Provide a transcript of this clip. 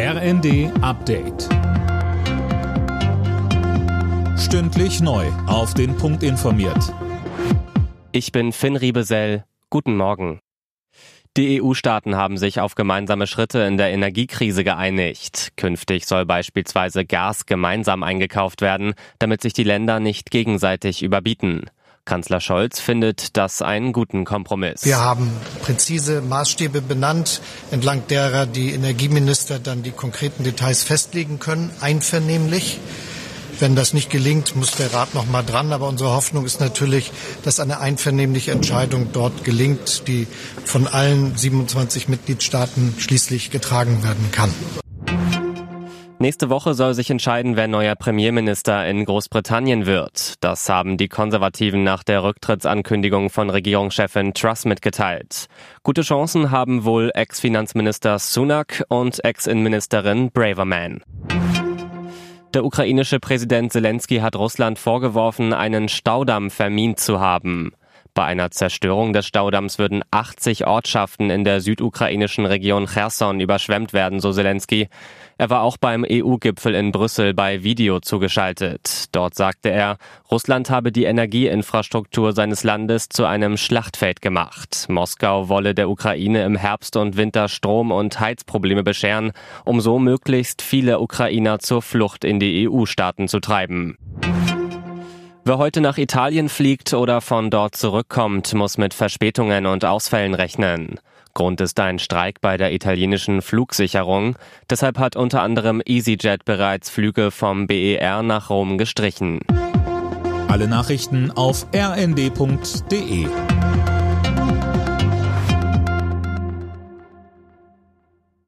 RND Update. Stündlich neu. Auf den Punkt informiert. Ich bin Finn Riebesell. Guten Morgen. Die EU-Staaten haben sich auf gemeinsame Schritte in der Energiekrise geeinigt. Künftig soll beispielsweise Gas gemeinsam eingekauft werden, damit sich die Länder nicht gegenseitig überbieten. Kanzler Scholz findet das einen guten Kompromiss. Wir haben präzise Maßstäbe benannt, entlang derer die Energieminister dann die konkreten Details festlegen können, einvernehmlich. Wenn das nicht gelingt, muss der Rat noch mal dran. Aber unsere Hoffnung ist natürlich, dass eine einvernehmliche Entscheidung dort gelingt, die von allen 27 Mitgliedstaaten schließlich getragen werden kann. Nächste Woche soll sich entscheiden, wer neuer Premierminister in Großbritannien wird. Das haben die Konservativen nach der Rücktrittsankündigung von Regierungschefin Truss mitgeteilt. Gute Chancen haben wohl Ex-Finanzminister Sunak und Ex-Innenministerin Braverman. Der ukrainische Präsident Zelensky hat Russland vorgeworfen, einen Staudamm vermint zu haben. Bei einer Zerstörung des Staudamms würden 80 Ortschaften in der südukrainischen Region Cherson überschwemmt werden, so Zelensky. Er war auch beim EU-Gipfel in Brüssel bei Video zugeschaltet. Dort sagte er, Russland habe die Energieinfrastruktur seines Landes zu einem Schlachtfeld gemacht. Moskau wolle der Ukraine im Herbst und Winter Strom- und Heizprobleme bescheren, um so möglichst viele Ukrainer zur Flucht in die EU-Staaten zu treiben. Wer heute nach Italien fliegt oder von dort zurückkommt, muss mit Verspätungen und Ausfällen rechnen. Grund ist ein Streik bei der italienischen Flugsicherung. Deshalb hat unter anderem EasyJet bereits Flüge vom BER nach Rom gestrichen. Alle Nachrichten auf rnd.de